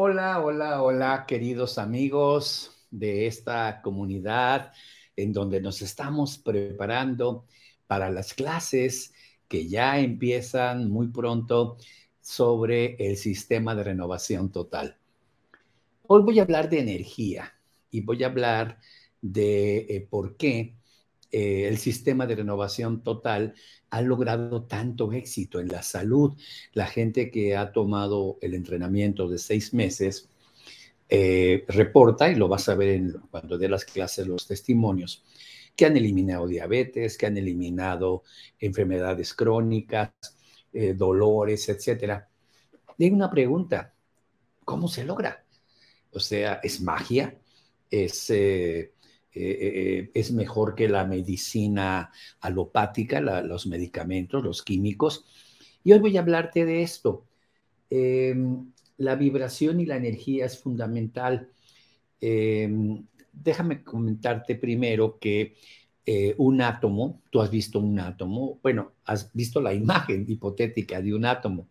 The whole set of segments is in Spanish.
Hola, hola, hola, queridos amigos de esta comunidad en donde nos estamos preparando para las clases que ya empiezan muy pronto sobre el sistema de renovación total. Hoy voy a hablar de energía y voy a hablar de eh, por qué eh, el sistema de renovación total ha logrado tanto éxito en la salud. La gente que ha tomado el entrenamiento de seis meses eh, reporta, y lo vas a ver en, cuando dé las clases, los testimonios, que han eliminado diabetes, que han eliminado enfermedades crónicas, eh, dolores, etc. Y una pregunta, ¿cómo se logra? O sea, ¿es magia? ¿Es eh, eh, es mejor que la medicina alopática, los medicamentos, los químicos. Y hoy voy a hablarte de esto. Em, la vibración y la energía es fundamental. Em, déjame comentarte primero que eh, un átomo, tú has visto un átomo, bueno, has visto la imagen hipotética de un átomo.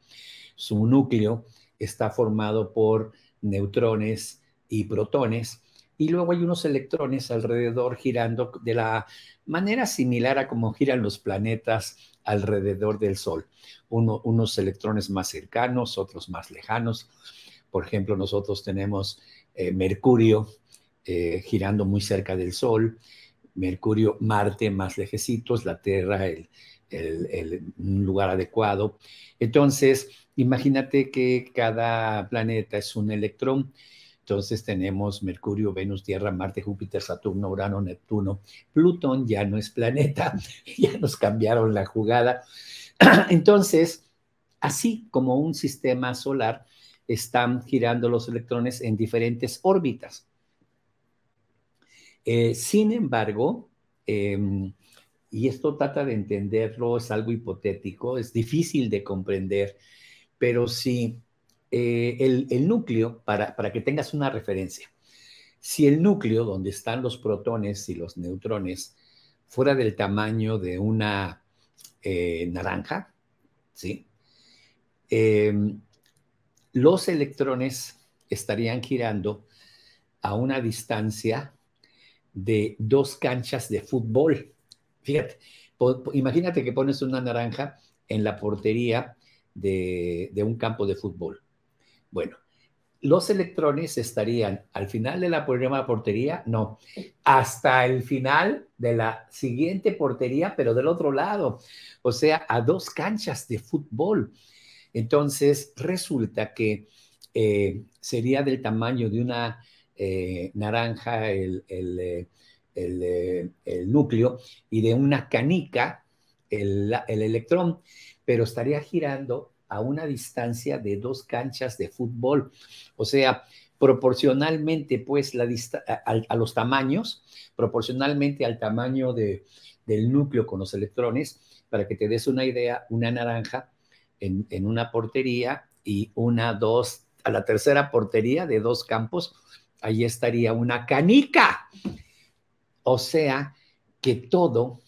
Su núcleo está formado por neutrones y protones y luego hay unos electrones alrededor girando de la manera similar a como giran los planetas alrededor del Sol. unos electrones más cercanos, otros más lejanos. Por ejemplo, nosotros tenemos eh, Mercurio eh, girando muy cerca del Sol, Mercurio, Marte más lejecitos, la Tierra, el, un lugar adecuado. Entonces, imagínate que cada planeta es un electrón entonces tenemos Mercurio, Venus, Tierra, Marte, Júpiter, Saturno, Urano, Neptuno. Plutón ya no es planeta, ya nos cambiaron la jugada. Entonces, así como un sistema solar, están girando los electrones en diferentes órbitas. Eh, sin embargo, em, y esto trata de entenderlo, es algo hipotético, es difícil de comprender, pero si eh, el, núcleo, para, que tengas una referencia, si el núcleo donde están los protones y los neutrones fuera del tamaño de una eh, naranja, ¿sí? Em, los electrones estarían girando a una distancia de dos canchas de fútbol. Fíjate, imagínate que pones una naranja en la portería de un campo de fútbol. Bueno, los electrones estarían al final de la primera portería, no, hasta el final de la siguiente portería, pero del otro lado, o sea, a dos canchas de fútbol. Entonces, resulta que eh, sería del tamaño de una eh, naranja el, el, el, núcleo y de una canica el electrón, pero estaría girando a una distancia de dos canchas de fútbol. O sea, proporcionalmente, pues, la a, los tamaños, proporcionalmente al tamaño de, del núcleo con los electrones, para que te des una idea, una naranja en, en una portería y una, dos, a la tercera portería de dos campos, ahí estaría una canica. O sea, que todo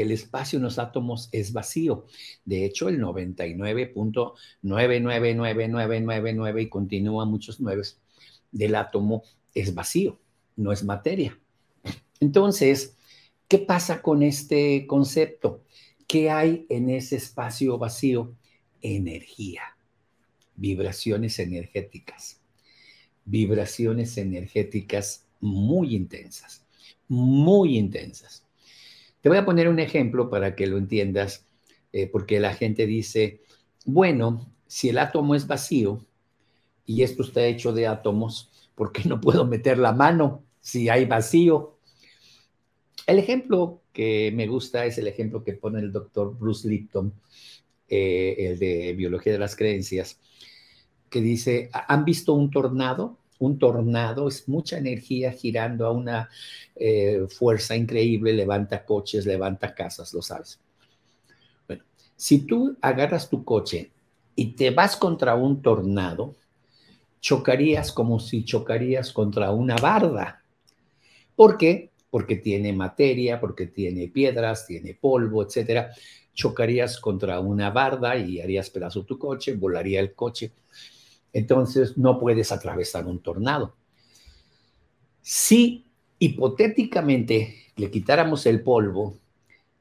el espacio en los átomos es vacío. De hecho, el 99.999999 y continúa muchos nueves del átomo es vacío, no es materia. Entonces, ¿qué pasa con este concepto? ¿Qué hay en ese espacio vacío? Energía, vibraciones energéticas, vibraciones energéticas muy intensas, muy intensas. Te voy a poner un ejemplo para que lo entiendas, eh, porque la gente dice, bueno, si el átomo es vacío y esto está hecho de átomos, ¿por qué no puedo meter la mano si hay vacío? El ejemplo que me gusta es el ejemplo que pone el doctor Bruce Lipton, eh, el de biología de las creencias, que dice, ¿han visto un tornado? Un tornado, es mucha energía girando a una eh, fuerza increíble, levanta coches, levanta casas, lo sabes. Bueno, si tú agarras tu coche y te vas contra un tornado, chocarías como si chocarías contra una barda. ¿Por qué? Porque tiene materia, porque tiene piedras, tiene polvo, etcétera. Chocarías contra una barda y harías pedazo tu coche, volaría el coche. Entonces no puedes atravesar un tornado. Si hipotéticamente le quitáramos el polvo,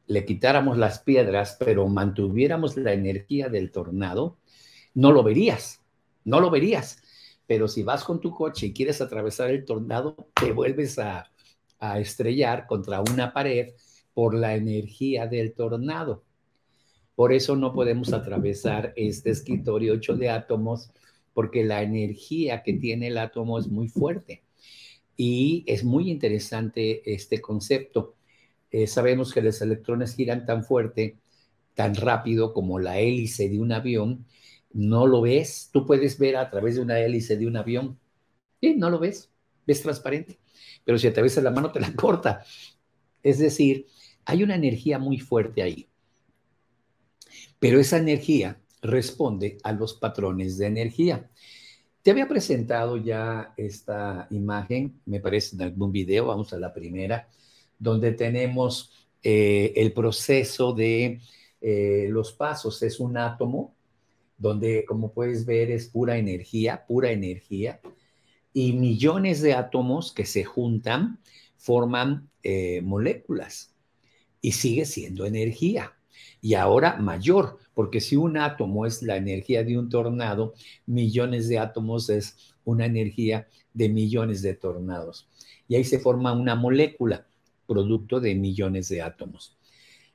le quitáramos las piedras, pero mantuviéramos la energía del tornado, no lo verías, no lo verías. Pero si vas con tu coche y quieres atravesar el tornado, te vuelves a, a estrellar contra una pared por la energía del tornado. Por eso no podemos atravesar este escritorio hecho de átomos, porque la energía que tiene el átomo es muy fuerte. Y es muy interesante este concepto. Eh, sabemos que los electrones giran tan fuerte, tan rápido como la hélice de un avión. No lo ves. Tú puedes ver a través de una hélice de un avión. Sí, no lo ves. Ves transparente. Pero si ves la mano, te la corta. Es decir, hay una energía muy fuerte ahí. Pero esa energía responde a los patrones de energía. Te había presentado ya esta imagen, me parece en algún video, vamos a la primera, donde tenemos eh, el proceso de eh, los pasos. Es un átomo donde, como puedes ver, es pura energía, pura energía, y millones de átomos que se juntan forman eh, moléculas y sigue siendo energía y ahora mayor, porque si un átomo es la energía de un tornado, millones de átomos es una energía de millones de tornados. Y ahí se forma una molécula, producto de millones de átomos.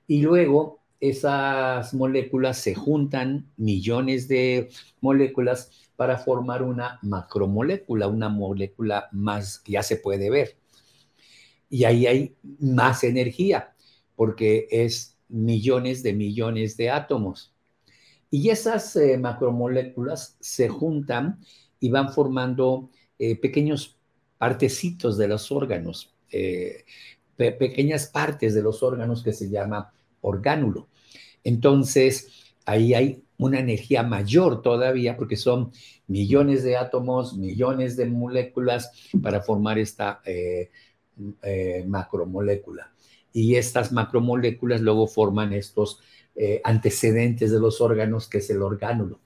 Y luego esas moléculas se juntan, millones de moléculas, para formar una macromolécula, una molécula más que ya se puede ver. Y ahí hay más energía, porque es millones de millones de átomos. Y esas eh, macromoléculas se juntan y van formando eh, pequeños partecitos de los órganos, eh, pequeñas partes de los órganos que se llama orgánulo. Entonces, ahí hay una energía mayor todavía porque son millones de átomos, millones de moléculas para formar esta macromolécula y estas macromoléculas luego forman estos eh, antecedentes de los órganos, que es el orgánulo.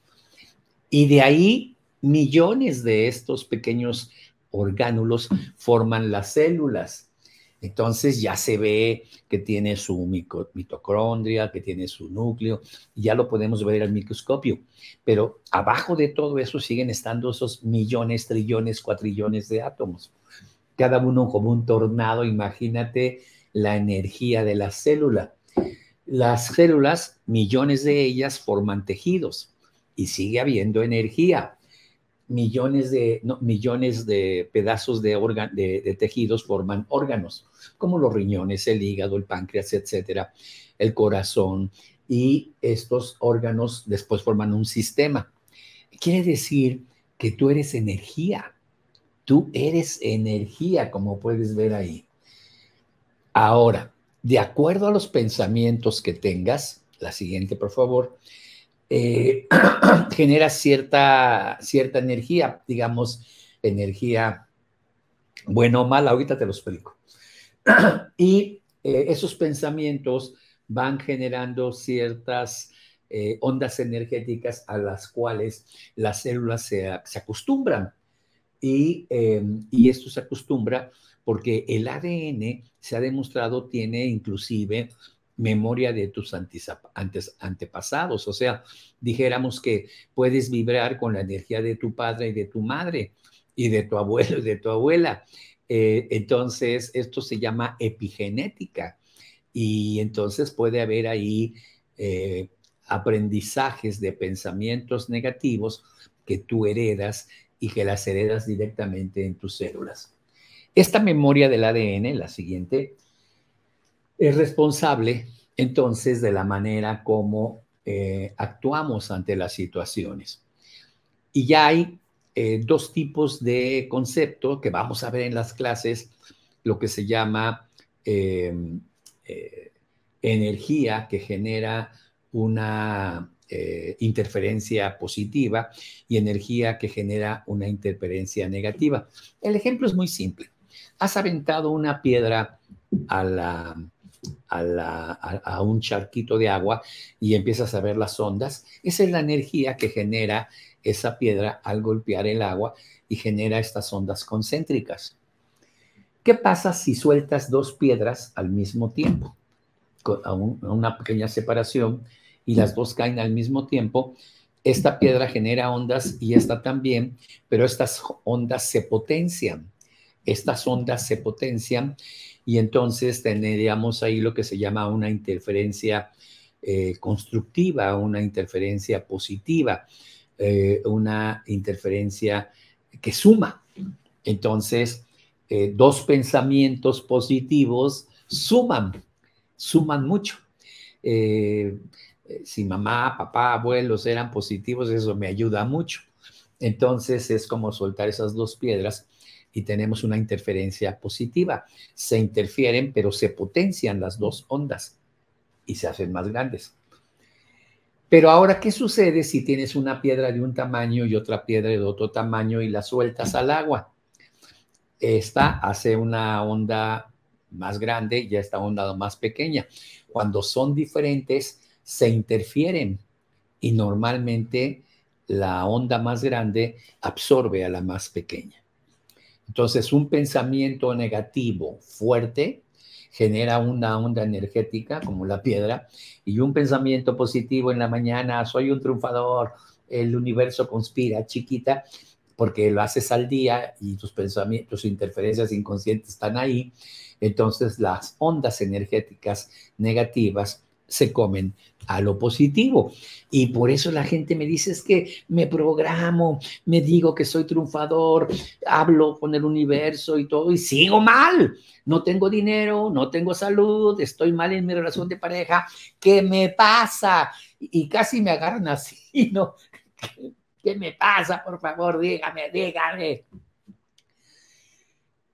Y de ahí millones de estos pequeños orgánulos forman las células. Entonces ya se ve que tiene su mitocondria, que tiene su núcleo, ya lo podemos ver al microscopio. Pero abajo de todo eso siguen estando esos millones, trillones, cuatrillones de átomos. Cada uno como un tornado, imagínate la energía de la célula. Las células, millones de ellas, forman tejidos y sigue habiendo energía. Millones de, millones de pedazos de, de, tejidos forman órganos, como los riñones, el hígado, el páncreas, etcétera, el corazón. Y estos órganos después forman un sistema. Quiere decir que tú eres energía. Tú eres energía, como puedes ver ahí. Ahora, de acuerdo a los pensamientos que tengas, la siguiente, por favor, eh, genera cierta, cierta energía, digamos, energía buena o mala, ahorita te lo explico. y eh, esos pensamientos van generando ciertas eh, ondas energéticas a las cuales las células se, acostumbran. Y, y esto se acostumbra porque el ADN se ha demostrado tiene inclusive memoria de tus antepasados. O sea, dijéramos que puedes vibrar con la energía de tu padre y de tu madre y de tu abuelo y de tu abuela. Eh, entonces, esto se llama epigenética y entonces puede haber ahí eh, aprendizajes de pensamientos negativos que tú heredas y que las heredas directamente en tus células. Esta memoria del ADN, la siguiente, es responsable entonces de la manera como eh, actuamos ante las situaciones. Y ya hay eh, dos tipos de concepto que vamos a ver en las clases, lo que se llama em, eh, energía que genera una interferencia positiva y energía que genera una interferencia negativa. El ejemplo es muy simple has aventado una piedra a, a, un charquito de agua y empiezas a ver las ondas, esa es la energía que genera esa piedra al golpear el agua y genera estas ondas concéntricas. ¿Qué pasa si sueltas dos piedras al mismo tiempo? a, una pequeña separación y las dos caen al mismo tiempo, esta piedra genera ondas y esta también, pero estas ondas se potencian. Estas ondas se potencian y entonces tendríamos ahí lo que se llama una interferencia eh, constructiva, una interferencia positiva, eh, una interferencia que suma. Entonces, eh, dos pensamientos positivos suman, suman mucho. si mamá, papá, abuelos eran positivos, eso me ayuda mucho. Entonces es como soltar esas dos piedras y tenemos una interferencia positiva. Se interfieren, pero se potencian las dos ondas y se hacen más grandes. Pero ahora, ¿qué sucede si tienes una piedra de un tamaño y otra piedra de otro tamaño y la sueltas al agua? Esta hace una onda más grande y esta onda más pequeña. Cuando son diferentes, se interfieren y normalmente la onda más grande absorbe a la más pequeña. Entonces, un pensamiento negativo fuerte genera una onda energética como la piedra y un pensamiento positivo en la mañana, soy un triunfador, el universo conspira, chiquita, porque lo haces al día y tus pensamientos, tus interferencias inconscientes están ahí, entonces las ondas energéticas negativas se comen a lo positivo. Y por eso la gente me dice es que me programo, me digo que soy triunfador, hablo con el universo y todo y sigo mal. No tengo dinero, no tengo salud, estoy mal en mi relación de pareja. ¿Qué me pasa? Y casi me agarran así, ¿no? ¿Qué me pasa? Por favor, dígame, dígame.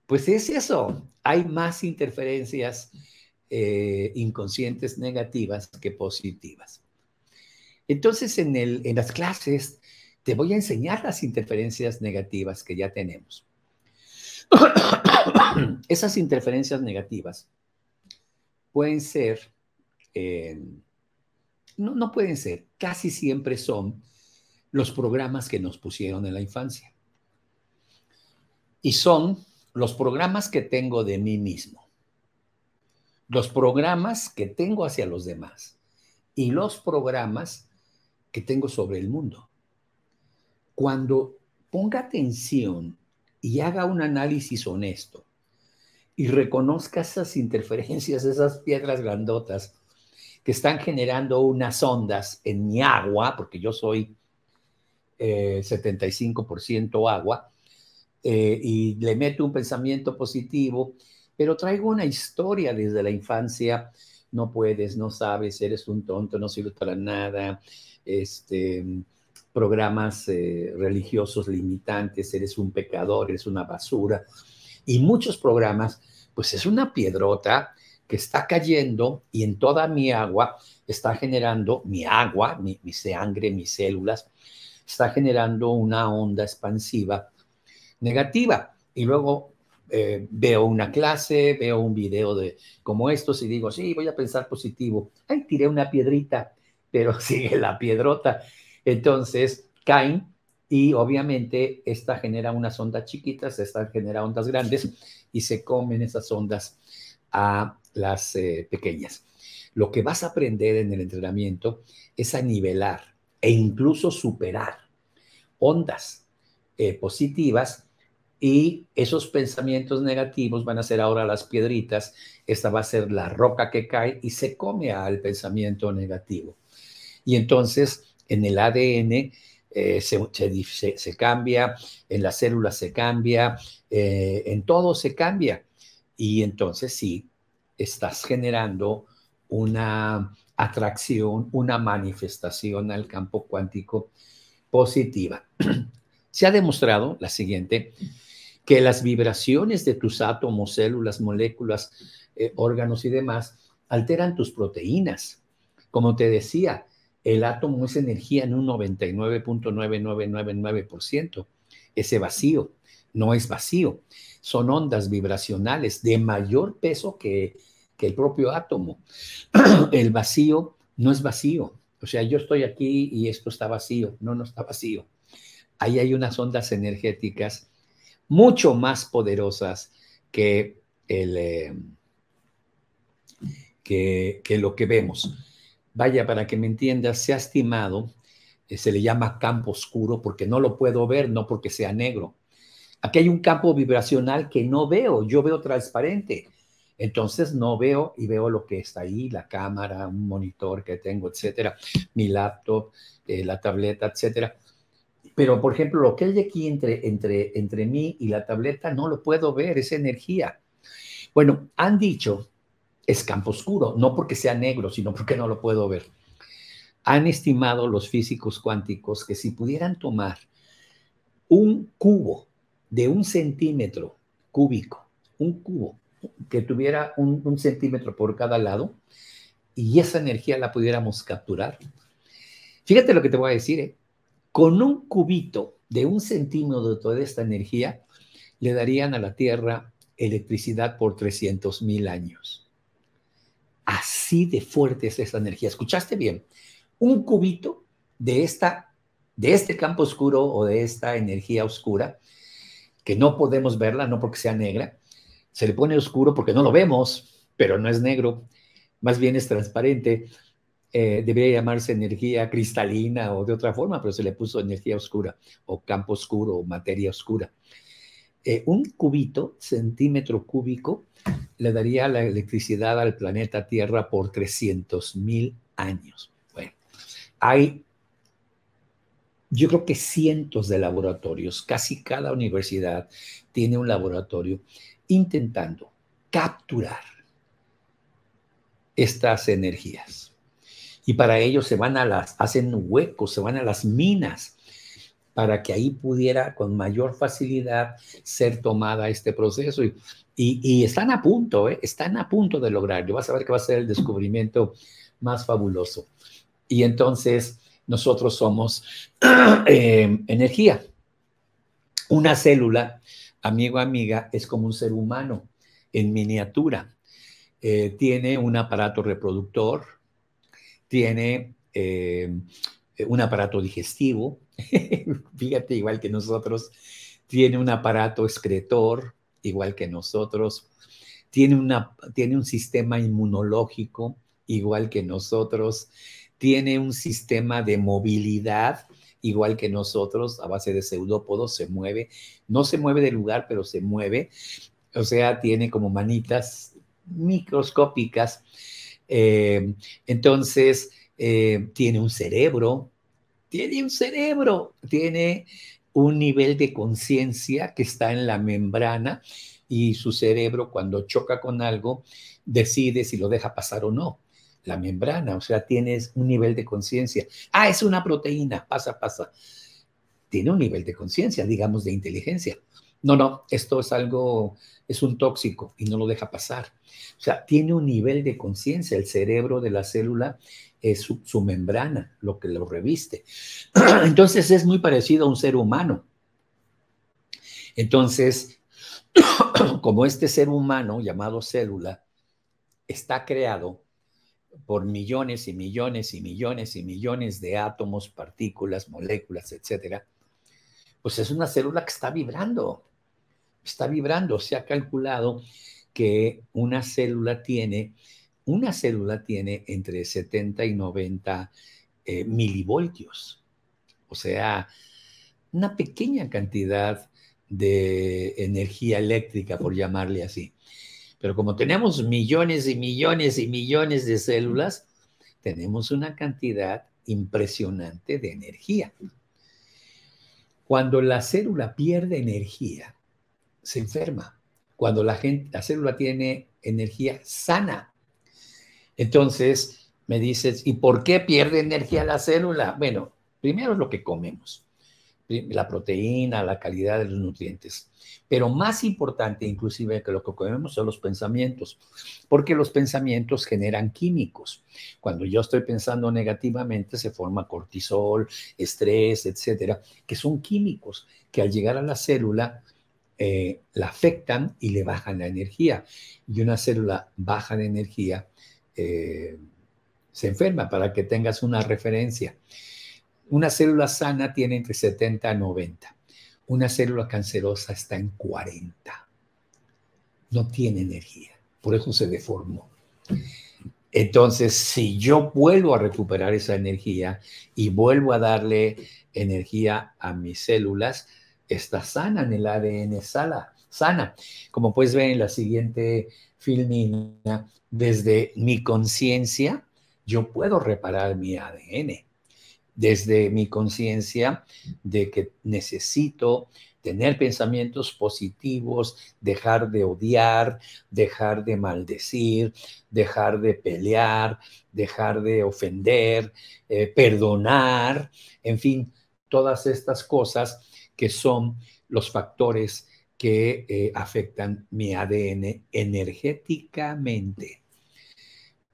Pues es eso, hay más interferencias eh, inconscientes negativas que positivas. Entonces, en, las clases te voy a enseñar las interferencias negativas que ya tenemos. Esas interferencias negativas pueden ser, eh, no, no pueden ser, casi siempre son los programas que nos pusieron en la infancia. Y son los programas que tengo de mí mismo los programas que tengo hacia los demás y los programas que tengo sobre el mundo. Cuando ponga atención y haga un análisis honesto y reconozca esas interferencias, esas piedras grandotas que están generando unas ondas en mi agua, porque yo soy 75% eh, agua, eh, y le meto un pensamiento positivo pero traigo una historia desde la infancia. No puedes, no sabes, eres un tonto, no sirves para nada. Este, programas eh, religiosos limitantes, eres un pecador, eres una basura. Y muchos programas, pues es una piedrota que está cayendo y en toda mi agua está generando, mi agua, mi, mi sangre, mis células, está generando una onda expansiva negativa. Y luego eh, veo una clase, veo un video de como estos y digo, sí, voy a pensar positivo. Ay, tiré una piedrita, pero sigue la piedrota. Entonces caen y obviamente esta genera unas ondas chiquitas, esta genera ondas grandes y se comen esas ondas a las eh, pequeñas. Lo que vas a aprender en el entrenamiento es a nivelar e incluso superar ondas eh, positivas y esos pensamientos negativos van a ser ahora las piedritas, esta va a ser la roca que cae y se come al pensamiento negativo. Y entonces en el ADN eh, se, cambia, en las células se cambia, eh, en todo se cambia. Y entonces sí, estás generando una atracción, una manifestación al campo cuántico positiva. Se ha demostrado la siguiente, que las vibraciones de tus átomos, células, moléculas, eh, órganos y demás alteran tus proteínas. Como te decía, el átomo es energía en un 99.9999%. Ese vacío no es vacío, son ondas vibracionales de mayor peso que, que el propio átomo. el vacío no es vacío. O sea, yo estoy aquí y esto está vacío. No, no está vacío. ahí hay unas ondas energéticas mucho más poderosas que, el, eh, que, lo que vemos. Vaya, para que me entiendas, se ha estimado, eh, se le llama campo oscuro porque no lo puedo ver, no porque sea negro. Aquí hay un campo vibracional que no veo, yo veo transparente. Entonces no veo y veo lo que está ahí, la cámara, un monitor que tengo, etcétera, mi laptop, eh, la tableta, etcétera. Pero, por ejemplo, lo que hay aquí entre, entre, entre mí y la tableta no lo puedo ver, es energía. Bueno, han dicho, es campo oscuro, no porque sea negro, sino porque no lo puedo ver. Han estimado los físicos cuánticos que si pudieran tomar un cubo de un centímetro cúbico, un cubo que tuviera un, un centímetro por cada lado, y esa energía la pudiéramos capturar. Fíjate lo que te voy a decir, ¿eh? Con un cubito de un centímetro de toda esta energía, le darían a la Tierra electricidad por 300 mil años. Así de fuerte es esa energía. ¿Escuchaste bien? Un cubito de, esta, de este campo oscuro o de esta energía oscura, que no podemos verla, no porque sea negra, se le pone oscuro porque no lo vemos, pero no es negro, más bien es transparente eh, debería llamarse energía cristalina o de otra forma, pero se le puso energía oscura o campo oscuro o materia oscura. Eh, un cubito, centímetro cúbico, le daría la electricidad al planeta Tierra por 300 mil años. Bueno, hay, yo creo que cientos de laboratorios, casi cada universidad tiene un laboratorio intentando capturar estas energías y para ello se van a las, hacen huecos, se van a las minas para que ahí pudiera con mayor facilidad ser tomada este proceso. Y, y, están a punto, ¿eh? están a punto de lograrlo. Vas a ver que va a ser el descubrimiento más fabuloso. Y entonces nosotros somos eh, energía. Una célula, amigo, amiga, es como un ser humano en miniatura. Eh, tiene un aparato reproductor, tiene eh, un aparato digestivo, fíjate, igual que nosotros, tiene un aparato excretor, igual que nosotros, tiene, una, tiene un sistema inmunológico, igual que nosotros, tiene un sistema de movilidad, igual que nosotros, a base de pseudópodos, se mueve, no se mueve del lugar, pero se mueve, o sea, tiene como manitas microscópicas eh, entonces, eh, tiene un cerebro, tiene un cerebro, tiene un nivel de conciencia que está en la membrana y su cerebro cuando choca con algo decide si lo deja pasar o no. La membrana, o sea, tienes un nivel de conciencia. Ah, es una proteína, pasa, pasa. Tiene un nivel de conciencia, digamos, de inteligencia. No, no, esto es algo, es un tóxico y no lo deja pasar. O sea, tiene un nivel de conciencia. El cerebro de la célula es su, membrana, lo que lo reviste. Entonces es muy parecido a un ser humano. Entonces, como este ser humano llamado célula está creado por millones y millones y millones y millones de átomos, partículas, moléculas, etcétera, pues es una célula que está vibrando está vibrando. Se ha calculado que una célula tiene, una célula tiene entre 70 y 90 eh, milivoltios. O sea, una pequeña cantidad de energía eléctrica, por llamarle así. Pero como tenemos millones y millones y millones de células, tenemos una cantidad impresionante de energía. Cuando la célula pierde energía, se enferma. Cuando la, gente, la célula tiene energía sana. Entonces, me dices, ¿y por qué pierde energía la célula? Bueno, primero es lo que comemos, la proteína, la calidad de los nutrientes. Pero más importante inclusive que lo que comemos son los pensamientos, porque los pensamientos generan químicos. Cuando yo estoy pensando negativamente se forma cortisol, estrés, etcétera, que son químicos que al llegar a la célula eh, la afectan y le bajan la energía. Y una célula baja de energía eh, se enferma, para que tengas una referencia. Una célula sana tiene entre 70 a 90. Una célula cancerosa está en 40. No tiene energía. Por eso se deformó. Entonces, si yo vuelvo a recuperar esa energía y vuelvo a darle energía a mis células, está sana en el ADN sala, sana. Como puedes ver en la siguiente filmina, desde mi conciencia, yo puedo reparar mi ADN. Desde mi conciencia de que necesito tener pensamientos positivos, dejar de odiar, dejar de maldecir, dejar de pelear, dejar de ofender, eh, perdonar, en fin, todas estas cosas que son los factores que eh, afectan mi ADN energéticamente.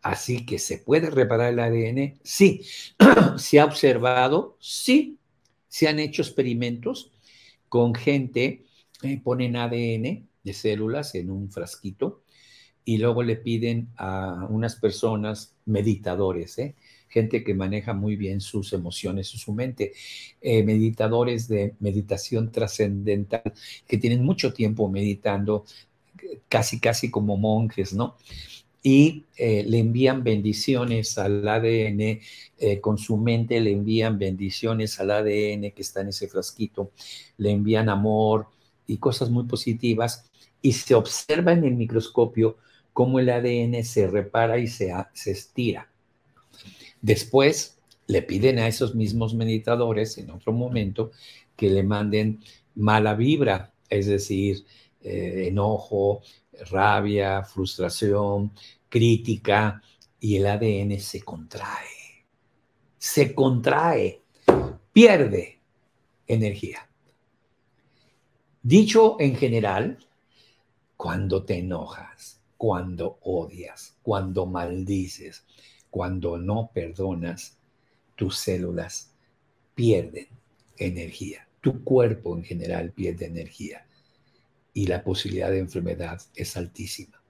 Así que se puede reparar el ADN, sí. se ha observado, sí. Se han hecho experimentos con gente, eh, ponen ADN de células en un frasquito y luego le piden a unas personas meditadores, ¿eh? Gente que maneja muy bien sus emociones y su mente, eh, meditadores de meditación trascendental que tienen mucho tiempo meditando, casi, casi como monjes, ¿no? y eh, le envían bendiciones al ADN, eh, con su mente le envían bendiciones al ADN que está en ese frasquito, le envían amor y cosas muy positivas y se observa en el microscopio cómo el ADN se repara y se, se estira. Después le piden a esos mismos meditadores en otro momento que le manden mala vibra, es decir, eh, enojo, rabia, frustración, crítica, y el ADN se contrae, se contrae, pierde energía. Dicho en general, cuando te enojas, cuando odias, cuando maldices, cuando no perdonas, tus células pierden energía. Tu cuerpo en general pierde energía y la posibilidad de enfermedad es altísima.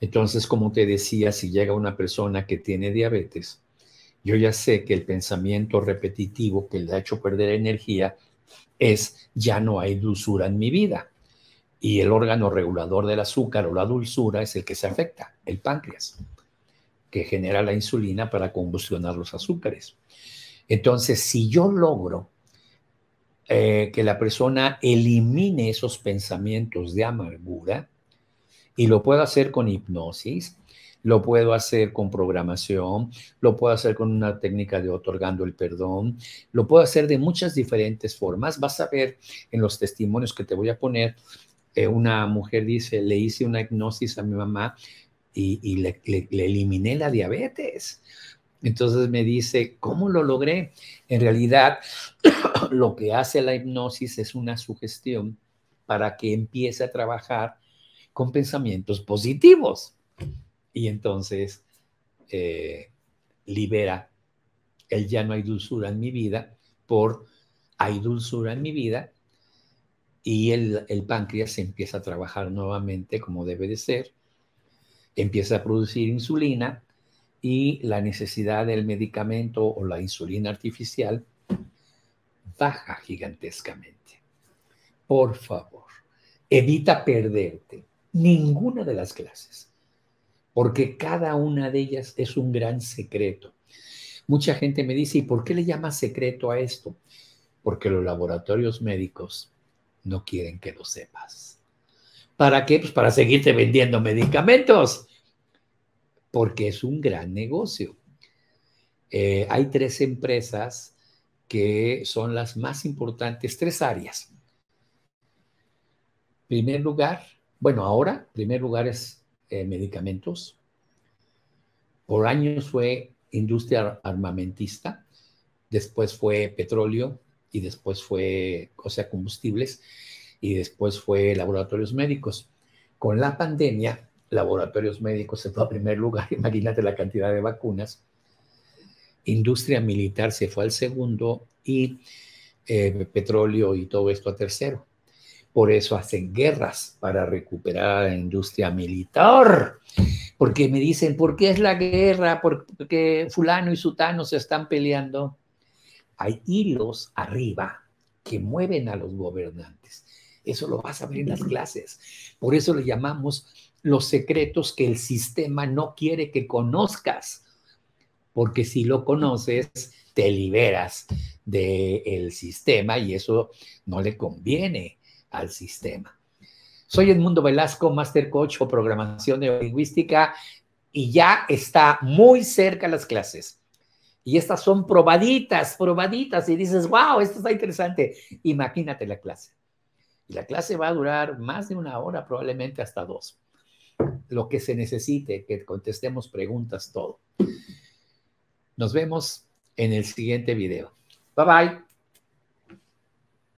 Entonces, como te decía, si llega una persona que tiene diabetes, yo ya sé que el pensamiento repetitivo que le ha hecho perder energía es ya no hay dulzura en mi vida. Y el órgano regulador del azúcar o la dulzura es el que se afecta, el páncreas, que genera la insulina para combustionar los azúcares. Entonces, si yo logro eh, que la persona elimine esos pensamientos de amargura y lo puedo hacer con hipnosis, lo puedo hacer con programación, lo puedo hacer con una técnica de otorgando el perdón, lo puedo hacer de muchas diferentes formas. Vas a ver en los testimonios que te voy a poner, eh, una mujer dice, le hice una hipnosis a mi mamá y, le eliminé la diabetes. Entonces me dice, ¿cómo lo logré? En realidad, lo que hace la hipnosis es una sugestión para que empiece a trabajar con pensamientos positivos. Y entonces eh, libera el ya no hay dulzura en mi vida por hay dulzura en mi vida y el, el páncreas empieza a trabajar nuevamente como debe de ser, empieza a producir insulina y la necesidad del medicamento o la insulina artificial baja gigantescamente. Por favor, evita perderte ninguna de las clases, porque cada una de ellas es un gran secreto. Mucha gente me dice, ¿y por qué le llamas secreto a esto? Porque los laboratorios médicos no quieren que lo sepas. ¿Para qué? Pues para seguirte vendiendo medicamentos porque es un gran negocio. Eh, hay tres empresas que son las más importantes, tres áreas. Primer lugar, bueno, ahora, primer lugar es eh, medicamentos. Por años fue industria armamentista, después fue petróleo y después fue, o sea, combustibles y después fue laboratorios médicos. Con la pandemia, laboratorios médicos se fue a primer lugar, imagínate la cantidad de vacunas. Industria militar se fue al segundo y eh, petróleo y todo esto a tercero. Por eso hacen guerras para recuperar la industria militar. Porque me dicen, ¿por qué es la guerra? Porque fulano y sutano se están peleando. hay hilos arriba que mueven a los gobernantes. Eso lo vas a ver en las clases. Por eso le llamamos los secretos que el sistema no quiere que conozcas, porque si lo conoces, te liberas del sistema y eso no le conviene al sistema. Soy Edmundo Velasco, Master Coach o Programación Neurolingüística y ya está muy cerca las clases. Y estas son probaditas, probaditas, y dices, wow, esto está interesante. Imagínate la clase. Y la clase va a durar más de una hora, probablemente hasta dos. Lo que se necesite, que contestemos preguntas, todo. Nos vemos en el siguiente video. Bye bye.